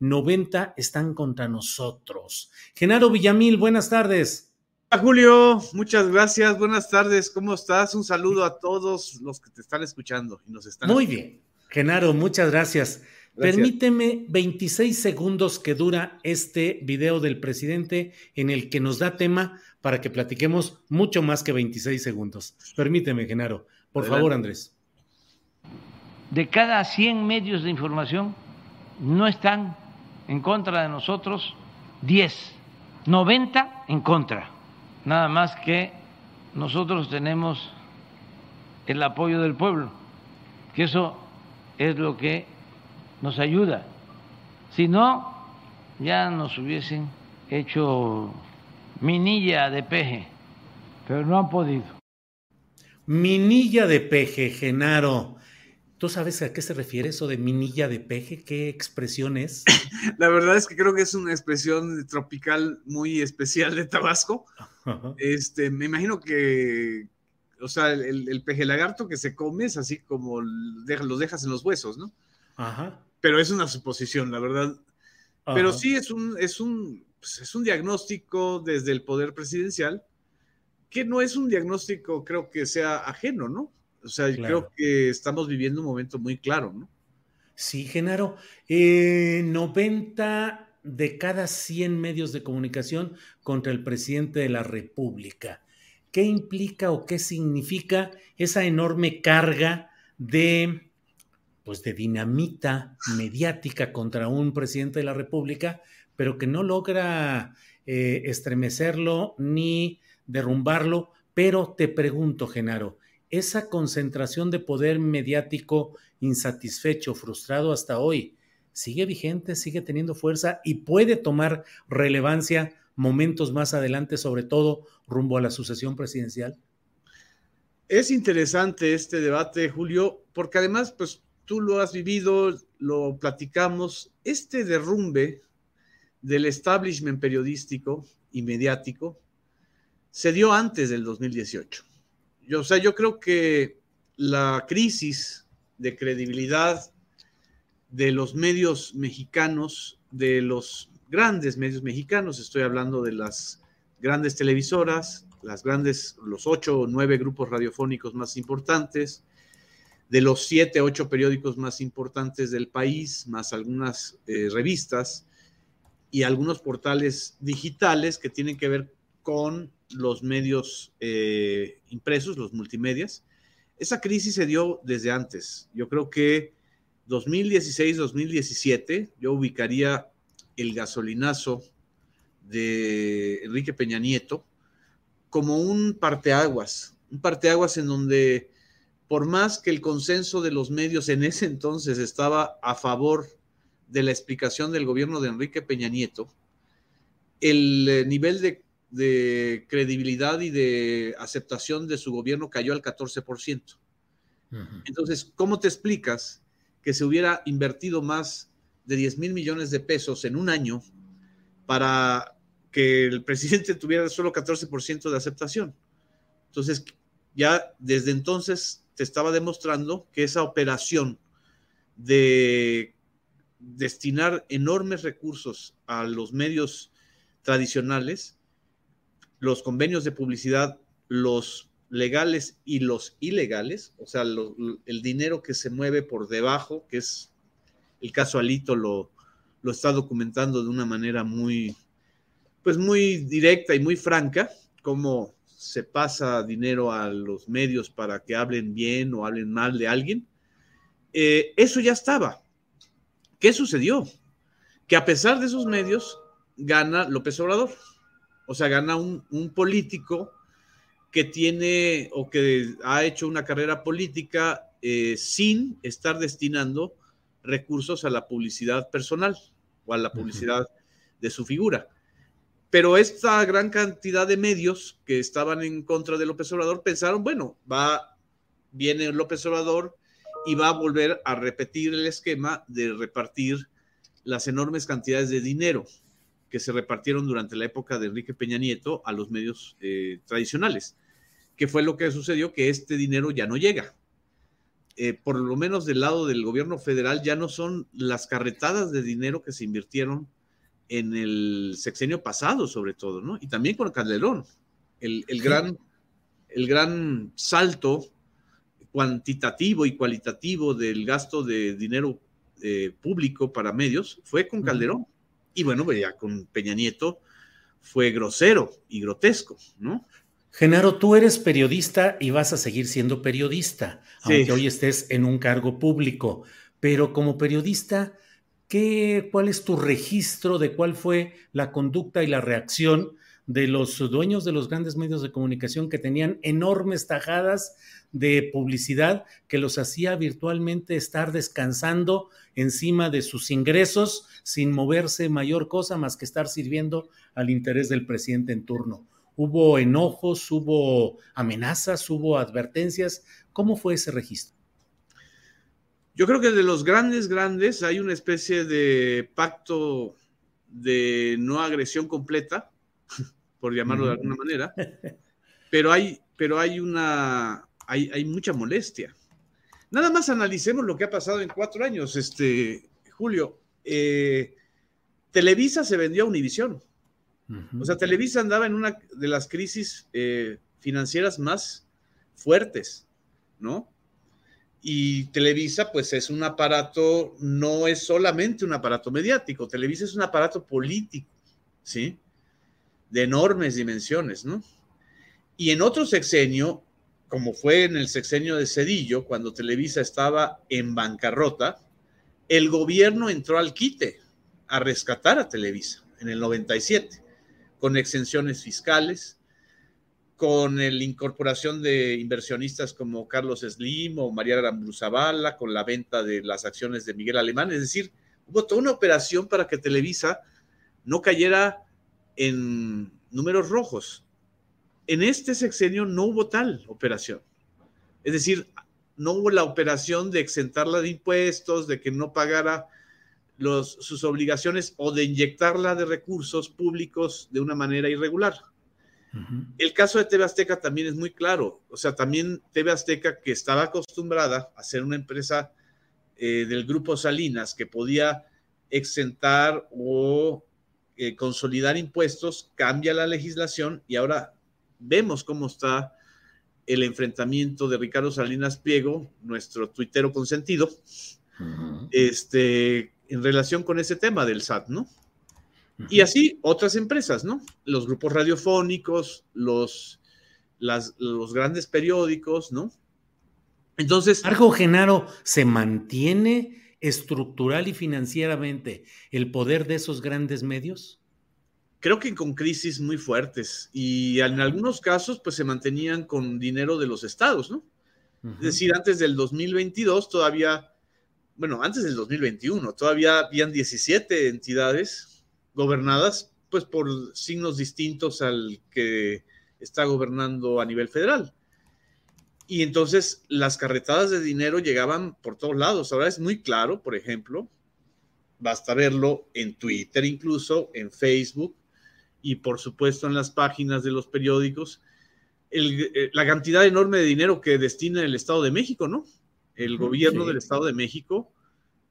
90 están contra nosotros. Genaro Villamil, buenas tardes. Hola Julio, muchas gracias, buenas tardes, ¿cómo estás? Un saludo a todos los que te están escuchando y nos están. Muy bien, Genaro, muchas gracias. Permíteme 26 segundos que dura este video del presidente en el que nos da tema para que platiquemos mucho más que 26 segundos. Permíteme, Genaro. Por favor, Andrés. De cada 100 medios de información, no están en contra de nosotros 10, 90 en contra. Nada más que nosotros tenemos el apoyo del pueblo, que eso es lo que nos ayuda. Si no, ya nos hubiesen hecho minilla de peje, pero no han podido. Minilla de peje, Genaro. ¿Tú sabes a qué se refiere eso de minilla de peje? ¿Qué expresión es? La verdad es que creo que es una expresión tropical muy especial de Tabasco. Este, me imagino que, o sea, el, peje lagarto que se come es así como los dejas en los huesos, ¿no? Ajá. Pero es una suposición, la verdad. Pero sí es un, es un, pues, es un diagnóstico desde el poder presidencial que no es un diagnóstico, creo que sea ajeno, ¿no? O sea, creo que estamos viviendo un momento muy claro, ¿no? Sí, Genaro. 90 eh, de cada 100 medios de comunicación contra el presidente de la República. ¿Qué implica o qué significa esa enorme carga de, pues, de dinamita mediática contra un presidente de la República, pero que no logra eh, estremecerlo ni derrumbarlo? Pero te pregunto, Genaro, esa concentración de poder mediático insatisfecho, frustrado hasta hoy, sigue vigente, sigue teniendo fuerza y puede tomar relevancia momentos más adelante, sobre todo rumbo a la sucesión presidencial? Es interesante este debate, Julio, porque además, pues tú lo has vivido, lo platicamos, este derrumbe del establishment periodístico y mediático se dio antes del 2018 yo, o sea, yo creo que la crisis de credibilidad de los medios mexicanos, de los grandes medios mexicanos, estoy hablando de las grandes televisoras, las grandes, los ocho o nueve grupos radiofónicos más importantes, de los siete, ocho periódicos más importantes del país, más algunas eh, revistas y algunos portales digitales que tienen que ver con los medios eh, impresos, los multimedias. Esa crisis se dio desde antes. Yo creo que 2016-2017 yo ubicaría el gasolinazo de Enrique Peña Nieto como un parteaguas, un parteaguas en donde por más que el consenso de los medios en ese entonces estaba a favor de la explicación del gobierno de Enrique Peña Nieto, el eh, nivel de de credibilidad y de aceptación de su gobierno cayó al 14%. Entonces, ¿cómo te explicas que se hubiera invertido más de 10 mil millones de pesos en un año para que el presidente tuviera solo 14% de aceptación? Entonces, ya desde entonces te estaba demostrando que esa operación de destinar enormes recursos a los medios tradicionales, los convenios de publicidad, los legales y los ilegales, o sea, el dinero que se mueve por debajo, que es el caso Alito lo, lo está documentando de una manera muy, pues muy directa y muy franca, cómo se pasa dinero a los medios para que hablen bien o hablen mal de alguien. Eh, eso ya estaba. ¿Qué sucedió? Que a pesar de esos medios, gana López Obrador. O sea, gana un, político que tiene o que ha hecho una carrera política eh, sin estar destinando recursos a la publicidad personal o a la publicidad de su figura. Pero esta gran cantidad de medios que estaban en contra de López Obrador pensaron, bueno, va, viene López Obrador y va a volver a repetir el esquema de repartir las enormes cantidades de dinero que se repartieron durante la época de Enrique Peña Nieto a los medios eh, tradicionales, que fue lo que sucedió, que este dinero ya no llega. Eh, por lo menos del lado del gobierno federal ya no son las carretadas de dinero que se invirtieron en el sexenio pasado, sobre todo, ¿no? Y también con Calderón. El, gran, el gran salto cuantitativo y cualitativo del gasto de dinero eh, público para medios fue con Calderón. Y bueno, pues ya con Peña Nieto fue grosero y grotesco, ¿no? Genaro, tú eres periodista y vas a seguir siendo periodista, aunque hoy estés en un cargo público. Pero como periodista, ¿qué, ¿cuál es tu registro de cuál fue la conducta y la reacción de los dueños de los grandes medios de comunicación que tenían enormes tajadas de publicidad que los hacía virtualmente estar descansando encima de sus ingresos sin moverse mayor cosa más que estar sirviendo al interés del presidente en turno. Hubo enojos, hubo amenazas, hubo advertencias. ¿Cómo fue ese registro? Yo creo que de los grandes, grandes, hay una especie de pacto de no agresión completa, por llamarlo de alguna manera, pero hay, pero hay una, hay, mucha molestia. Nada más analicemos lo que ha pasado en cuatro años, este, Julio. Eh, Televisa se vendió a Univisión. O sea, Televisa andaba en una de las crisis eh, financieras más fuertes, ¿no? Y Televisa, pues es un aparato, no es solamente un aparato mediático, Televisa es un aparato político, ¿sí? De enormes dimensiones, ¿no? Y en otro sexenio, como fue en el sexenio de Cedillo, cuando Televisa estaba en bancarrota, el gobierno entró al quite a rescatar a Televisa en el 97, con exenciones fiscales, con la incorporación de inversionistas como Carlos Slim o María Zavala, con la venta de las acciones de Miguel Alemán. Es decir, hubo toda una operación para que Televisa no cayera en números rojos. En este sexenio no hubo tal operación. Es decir, no hubo la operación de exentarla de impuestos, de que no pagara los, sus obligaciones o de inyectarla de recursos públicos de una manera irregular. El caso de TV Azteca también es muy claro. O sea, también TV Azteca, que estaba acostumbrada a ser una empresa eh, del grupo Salinas que podía exentar o eh, consolidar impuestos, cambia la legislación y ahora vemos cómo está el enfrentamiento de Ricardo Salinas Pliego, nuestro tuitero consentido, este, en relación con ese tema del SAT, ¿no? Y así otras empresas, ¿no? Los grupos radiofónicos, los, los grandes periódicos, ¿no? Entonces. Argo Genaro, ¿se mantiene estructural y financieramente el poder de esos grandes medios? creo que con crisis muy fuertes y en algunos casos pues se mantenían con dinero de los estados, ¿no? Es decir, antes del 2022 todavía, bueno, antes del 2021 todavía habían 17 entidades gobernadas pues por signos distintos al que está gobernando a nivel federal. Y entonces las carretadas de dinero llegaban por todos lados. Ahora es muy claro, por ejemplo, basta verlo en Twitter incluso, en Facebook, y por supuesto en las páginas de los periódicos, eh, la cantidad enorme de dinero que destina el Estado de México, ¿no? El gobierno del Estado de México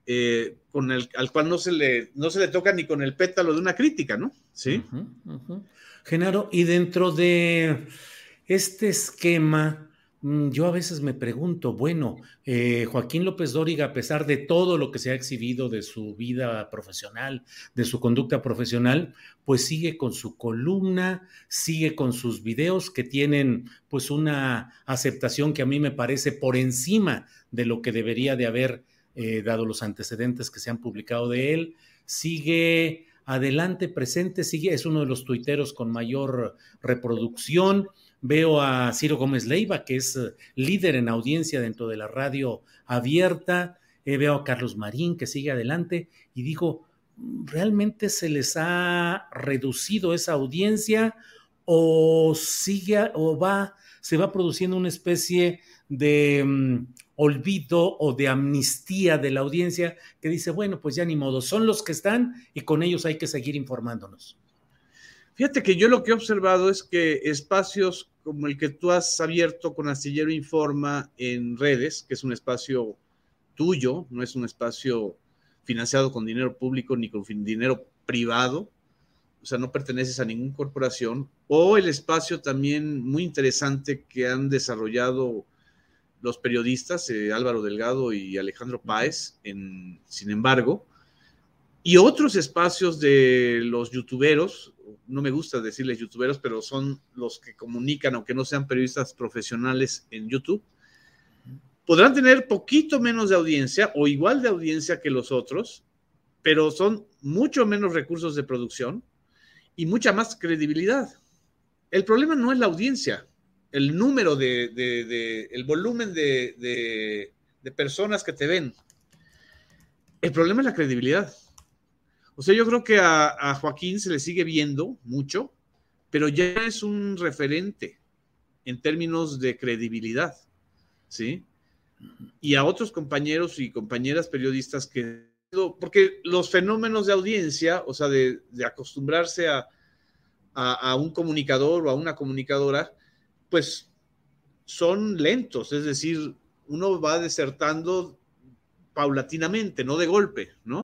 eh, con el, al cual no se, le, no se le toca ni con el pétalo de una crítica, ¿no? Sí. Genaro, y dentro de este esquema, yo a veces me pregunto, bueno, eh, Joaquín López Dóriga, a pesar de todo lo que se ha exhibido de su vida profesional, de su conducta profesional, pues sigue con su columna, sigue con sus videos que tienen pues una aceptación que a mí me parece por encima de lo que debería de haber eh, dado los antecedentes que se han publicado de él, sigue adelante, presente, sigue, es uno de los tuiteros con mayor reproducción Veo a Ciro Gómez Leiva, que es eh, líder en audiencia dentro de la radio abierta. Eh, veo a Carlos Marín, que sigue adelante. Y digo, ¿realmente se les ha reducido esa audiencia o sigue o va, se va produciendo una especie de mm, olvido o de amnistía de la audiencia que dice, bueno, pues ya ni modo, son los que están y con ellos hay que seguir informándonos? Fíjate que yo lo que he observado es que espacios como el que tú has abierto con Astillero Informa en redes, que es un espacio tuyo, no es un espacio financiado con dinero público ni con dinero privado, o sea, no perteneces a ninguna corporación, o el espacio también muy interesante que han desarrollado los periodistas, eh, Álvaro Delgado y Alejandro Páez, en, sin embargo, y otros espacios de los youtuberos, no me gusta decirles youtuberos, pero son los que comunican, aunque no sean periodistas profesionales en YouTube, podrán tener poquito menos de audiencia o igual de audiencia que los otros, pero son mucho menos recursos de producción y mucha más credibilidad. El problema no es la audiencia, el número de, el volumen de personas que te ven. El problema es la credibilidad. O sea, yo creo que a, Joaquín se le sigue viendo mucho, pero ya es un referente en términos de credibilidad, ¿sí? Y a otros compañeros y compañeras periodistas que, porque los fenómenos de audiencia, o sea, de, acostumbrarse a, a, un comunicador o a una comunicadora, pues son lentos, es decir, uno va desertando paulatinamente, no de golpe, ¿no?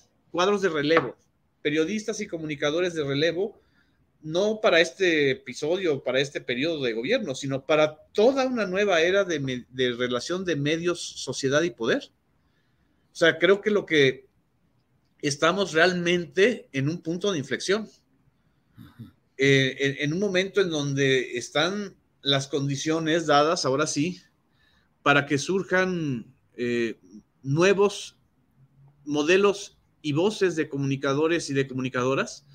Cuadros de relevo, periodistas y comunicadores de relevo, no para este episodio, para este periodo de gobierno, sino para toda una nueva era de, relación de medios, sociedad y poder. O sea, creo que lo que estamos realmente en un punto de inflexión, eh, en, un momento en donde están las condiciones dadas, ahora sí, para que surjan eh, nuevos modelos y voces de comunicadores y de comunicadoras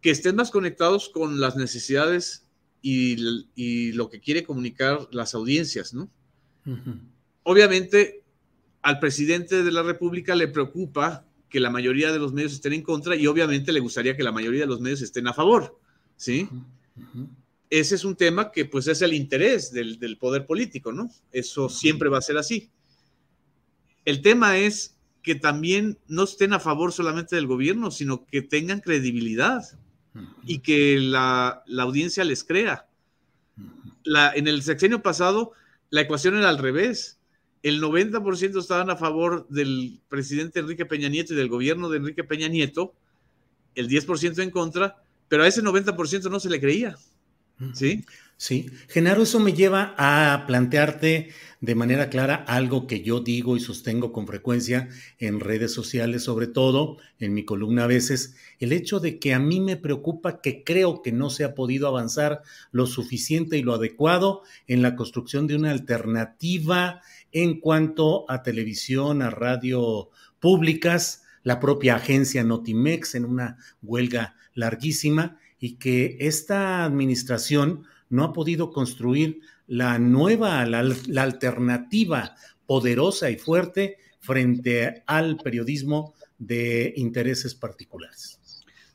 que estén más conectados con las necesidades y, lo que quiere comunicar las audiencias, ¿no? Obviamente, al presidente de la República le preocupa que la mayoría de los medios estén en contra y obviamente le gustaría que la mayoría de los medios estén a favor, ¿sí? Ese es un tema que pues es el interés del, del poder político, ¿no? Eso siempre va a ser así. El tema es que también no estén a favor solamente del gobierno, sino que tengan credibilidad y que la, audiencia les crea. La, en el sexenio pasado, la ecuación era al revés. El 90% estaban a favor del presidente Enrique Peña Nieto y del gobierno de Enrique Peña Nieto, el 10% en contra, pero a ese 90% no se le creía. ¿Sí? Sí, Genaro, eso me lleva a plantearte de manera clara algo que yo digo y sostengo con frecuencia en redes sociales, sobre todo en mi columna a veces, el hecho de que a mí me preocupa que creo que no se ha podido avanzar lo suficiente y lo adecuado en la construcción de una alternativa en cuanto a televisión, a radio públicas, la propia agencia Notimex en una huelga larguísima y que esta administración no ha podido construir la nueva, la, alternativa poderosa y fuerte frente al periodismo de intereses particulares.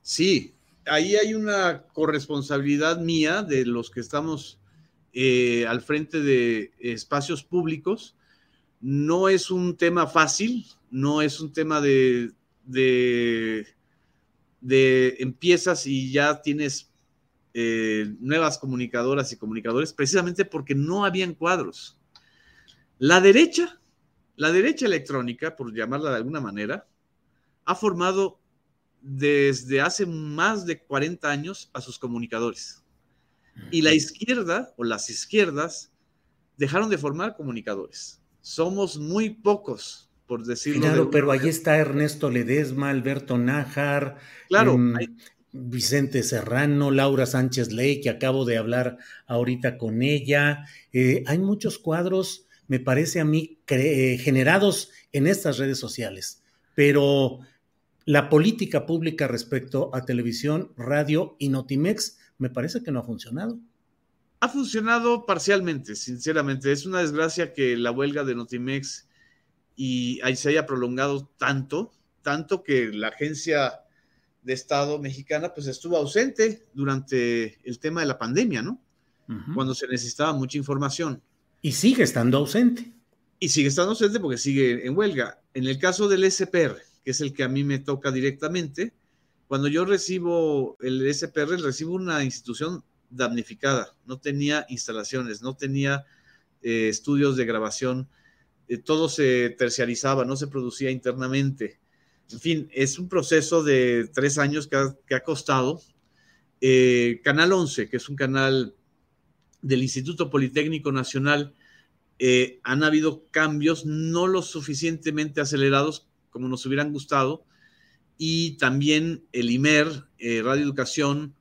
Sí, ahí hay una corresponsabilidad mía de los que estamos eh, al frente de espacios públicos. No es un tema fácil, no es un tema de, de, de empiezas y ya tienes eh, nuevas comunicadoras y comunicadores precisamente porque no habían cuadros. La derecha, la derecha electrónica, por llamarla de alguna manera, ha formado desde hace más de 40 años a sus comunicadores. Y la izquierda o las izquierdas dejaron de formar comunicadores. Somos muy pocos, por decirlo. Claro, pero ahí está Ernesto Ledesma, Alberto Nájar. Claro, em, Vicente Serrano, Laura Sánchez Ley, que acabo de hablar ahorita con ella. Eh, hay muchos cuadros, me parece a mí, eh, generados en estas redes sociales, pero la política pública respecto a televisión, radio y Notimex me parece que no ha funcionado. Ha funcionado parcialmente, sinceramente. Es una desgracia que la huelga de Notimex y ahí se haya prolongado tanto, tanto que la agencia de Estado mexicana, pues estuvo ausente durante el tema de la pandemia, ¿no? Cuando se necesitaba mucha información. Y sigue estando ausente. Y sigue estando ausente porque sigue en huelga. En el caso del SPR, que es el que a mí me toca directamente, cuando yo recibo el SPR, recibo una institución damnificada, no tenía instalaciones, no tenía eh, estudios de grabación, eh, todo se terciarizaba, no se producía internamente en fin, es un proceso de tres años que ha, costado. Eh, canal 11, que es un canal del Instituto Politécnico Nacional, eh, han habido cambios no lo suficientemente acelerados como nos hubieran gustado. Y también el IMER, Radio Educación,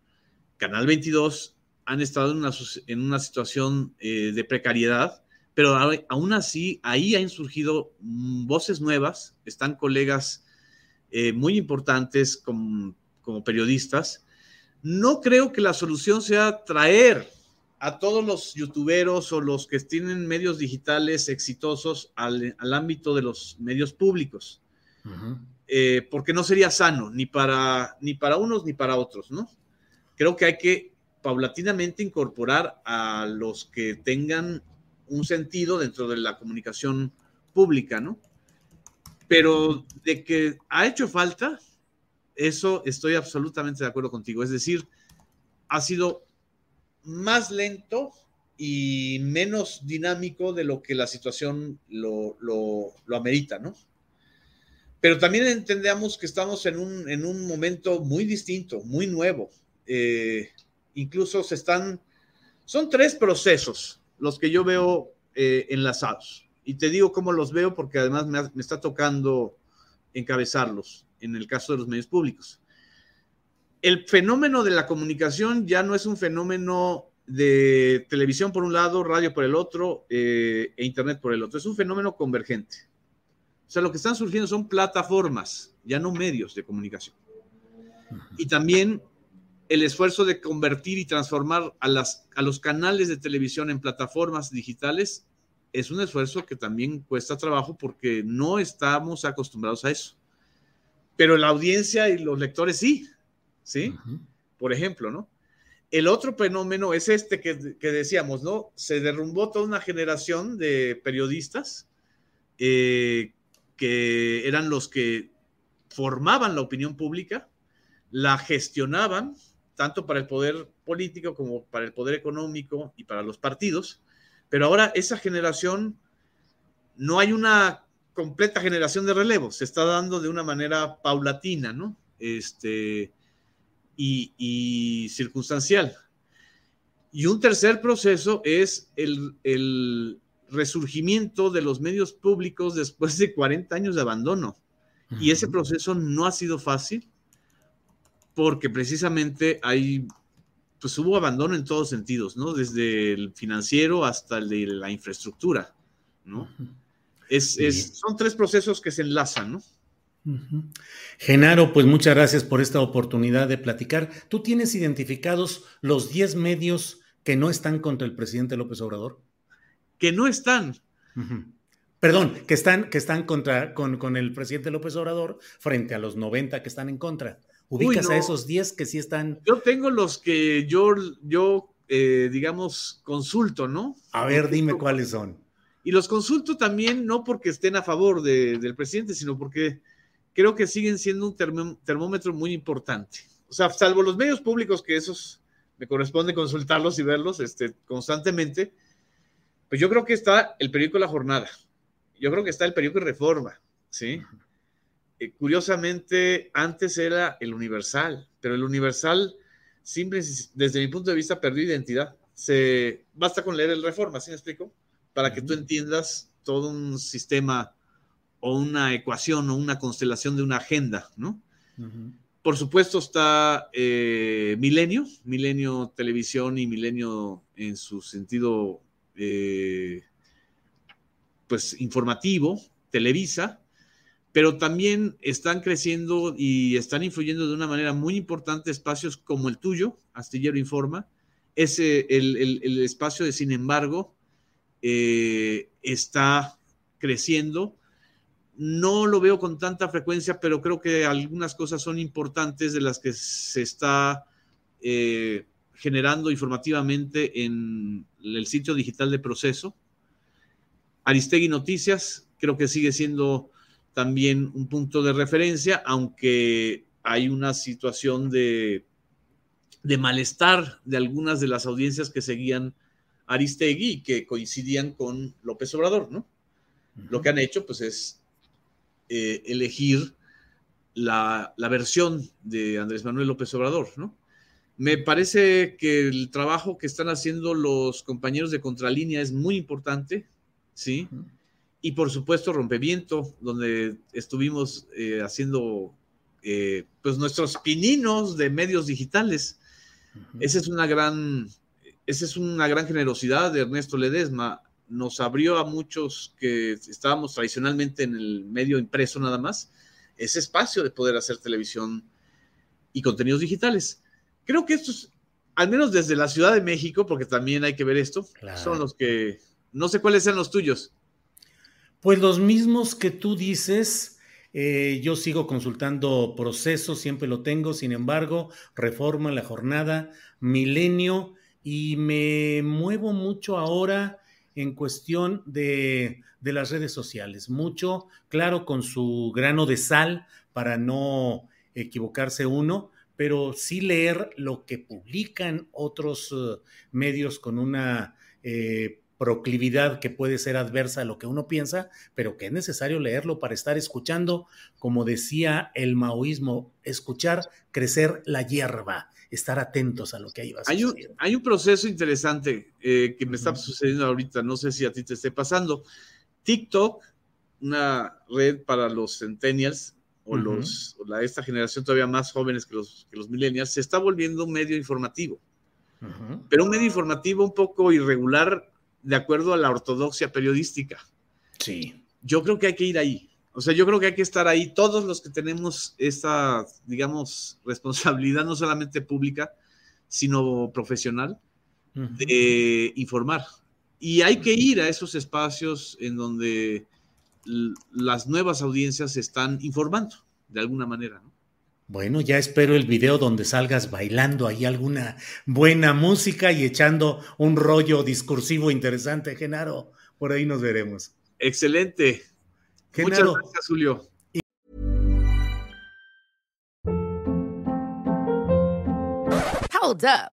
Canal 22, han estado en una situación de precariedad, pero aún así ahí han surgido mm, voces nuevas, están colegas eh, muy importantes como, periodistas. No creo que la solución sea traer a todos los youtuberos o los que tienen medios digitales exitosos al, ámbito de los medios públicos, eh, porque no sería sano ni para, ni para unos ni para otros, ¿no? Creo que hay que paulatinamente incorporar a los que tengan un sentido dentro de la comunicación pública, ¿no? pero de que ha hecho falta, eso estoy absolutamente de acuerdo contigo. Es decir, ha sido más lento y menos dinámico de lo que la situación lo, amerita, ¿no? Pero también entendemos que estamos en un, en un momento muy distinto, muy nuevo. Eh, incluso se están, son tres procesos los que yo veo eh, enlazados y te digo cómo los veo porque además me, está tocando encabezarlos en el caso de los medios públicos. El fenómeno de la comunicación ya no es un fenómeno de televisión por un lado, radio por el otro eh, e internet por el otro. Es un fenómeno convergente. O sea, lo que están surgiendo son plataformas, ya no medios de comunicación. Y también el esfuerzo de convertir y transformar a, las, a los canales de televisión en plataformas digitales es un esfuerzo que también cuesta trabajo porque no estamos acostumbrados a eso. Pero la audiencia y los lectores sí, ¿sí? Por ejemplo, ¿no? El otro fenómeno es este que, decíamos, ¿no? Se derrumbó toda una generación de periodistas eh, que eran los que formaban la opinión pública, la gestionaban, tanto para el poder político como para el poder económico y para los partidos, pero ahora esa generación, no hay una completa generación de relevo, se está dando de una manera paulatina, ¿no? Este, y, circunstancial. Y un tercer proceso es el, resurgimiento de los medios públicos después de 40 años de abandono. Y ese proceso no ha sido fácil porque precisamente hay, pues hubo abandono en todos sentidos, ¿no? Desde el financiero hasta el de la infraestructura, ¿no? es, son tres procesos que se enlazan, ¿no? Genaro, pues muchas gracias por esta oportunidad de platicar. ¿Tú tienes identificados los 10 medios que no están contra el presidente López Obrador? Que no están. Perdón, que están, que están contra, con, con, el presidente López Obrador frente a los 90 que están en contra. ¿Ubicas a esos 10 que sí están? Yo tengo los que yo, yo eh, digamos, consulto, ¿no? A ver, dime cuáles son. Y los consulto también no porque estén a favor del presidente, sino porque creo que siguen siendo un termómetro muy importante. O sea, salvo los medios públicos, que esos me corresponde consultarlos y verlos este, constantemente, pues yo creo que está el periódico La Jornada, yo creo que está el periódico Reforma, ¿sí? Eh, curiosamente, antes era el Universal, pero el Universal, simple, desde mi punto de vista, perdió identidad. Se, basta con leer el Reforma, ¿sí me explico? Para que tú entiendas todo un sistema o una ecuación o una constelación de una agenda, ¿no? Por supuesto está eh, Milenio, Milenio Televisión y Milenio en su sentido, eh, pues, informativo, Televisa, pero también están creciendo y están influyendo de una manera muy importante espacios como el tuyo, Astillero Informa, ese, el, espacio de, sin embargo, eh, está creciendo no lo veo con tanta frecuencia, pero creo que algunas cosas son importantes de las que se está eh, generando informativamente en el sitio digital de proceso. Aristegui Noticias creo que sigue siendo también un punto de referencia, aunque hay una situación de, de malestar de algunas de las audiencias que seguían Aristegui y que coincidían con López Obrador, ¿no? Lo que han hecho, pues, es eh, elegir la, versión de Andrés Manuel López Obrador, ¿no? Me parece que el trabajo que están haciendo los compañeros de Contralínea es muy importante, ¿sí? Y por supuesto Rompeviento, donde estuvimos eh, haciendo eh, pues nuestros pininos de medios digitales. Esa es una gran, esa es una gran generosidad de Ernesto Ledesma nos abrió a muchos que estábamos tradicionalmente en el medio impreso nada más, ese espacio de poder hacer televisión y contenidos digitales. Creo que estos, al menos desde la Ciudad de México, porque también hay que ver esto, son los que, no sé cuáles sean los tuyos. Pues los mismos que tú dices, eh, yo sigo consultando procesos, siempre lo tengo, sin embargo, reforma la jornada, milenio, y me muevo mucho ahora en cuestión de, las redes sociales. Mucho, claro, con su grano de sal para no equivocarse uno, pero sí leer lo que publican otros eh, medios con una eh, proclividad que puede ser adversa a lo que uno piensa, pero que es necesario leerlo para estar escuchando, como decía el maoísmo, escuchar crecer la hierba estar atentos a lo que ahí va hay un, hay un proceso interesante eh, que me está sucediendo ahorita, no sé si a ti te esté pasando. TikTok, una red para los centennials o, los, la, esta generación todavía más jóvenes que los, que los millennials, se está volviendo un medio informativo. Pero un medio informativo un poco irregular de acuerdo a la ortodoxia periodística. Sí. Yo creo que hay que ir ahí. O sea, yo creo que hay que estar ahí todos los que tenemos esta, digamos, responsabilidad no solamente pública, sino profesional, de informar. Y hay que ir a esos espacios en donde las nuevas audiencias están informando de alguna manera, ¿no? Bueno, ya espero el video donde salgas bailando ahí alguna buena música y echando un rollo discursivo interesante, Genaro. Por ahí nos veremos. Excelente. Muchas gracias, Julio. Hold up.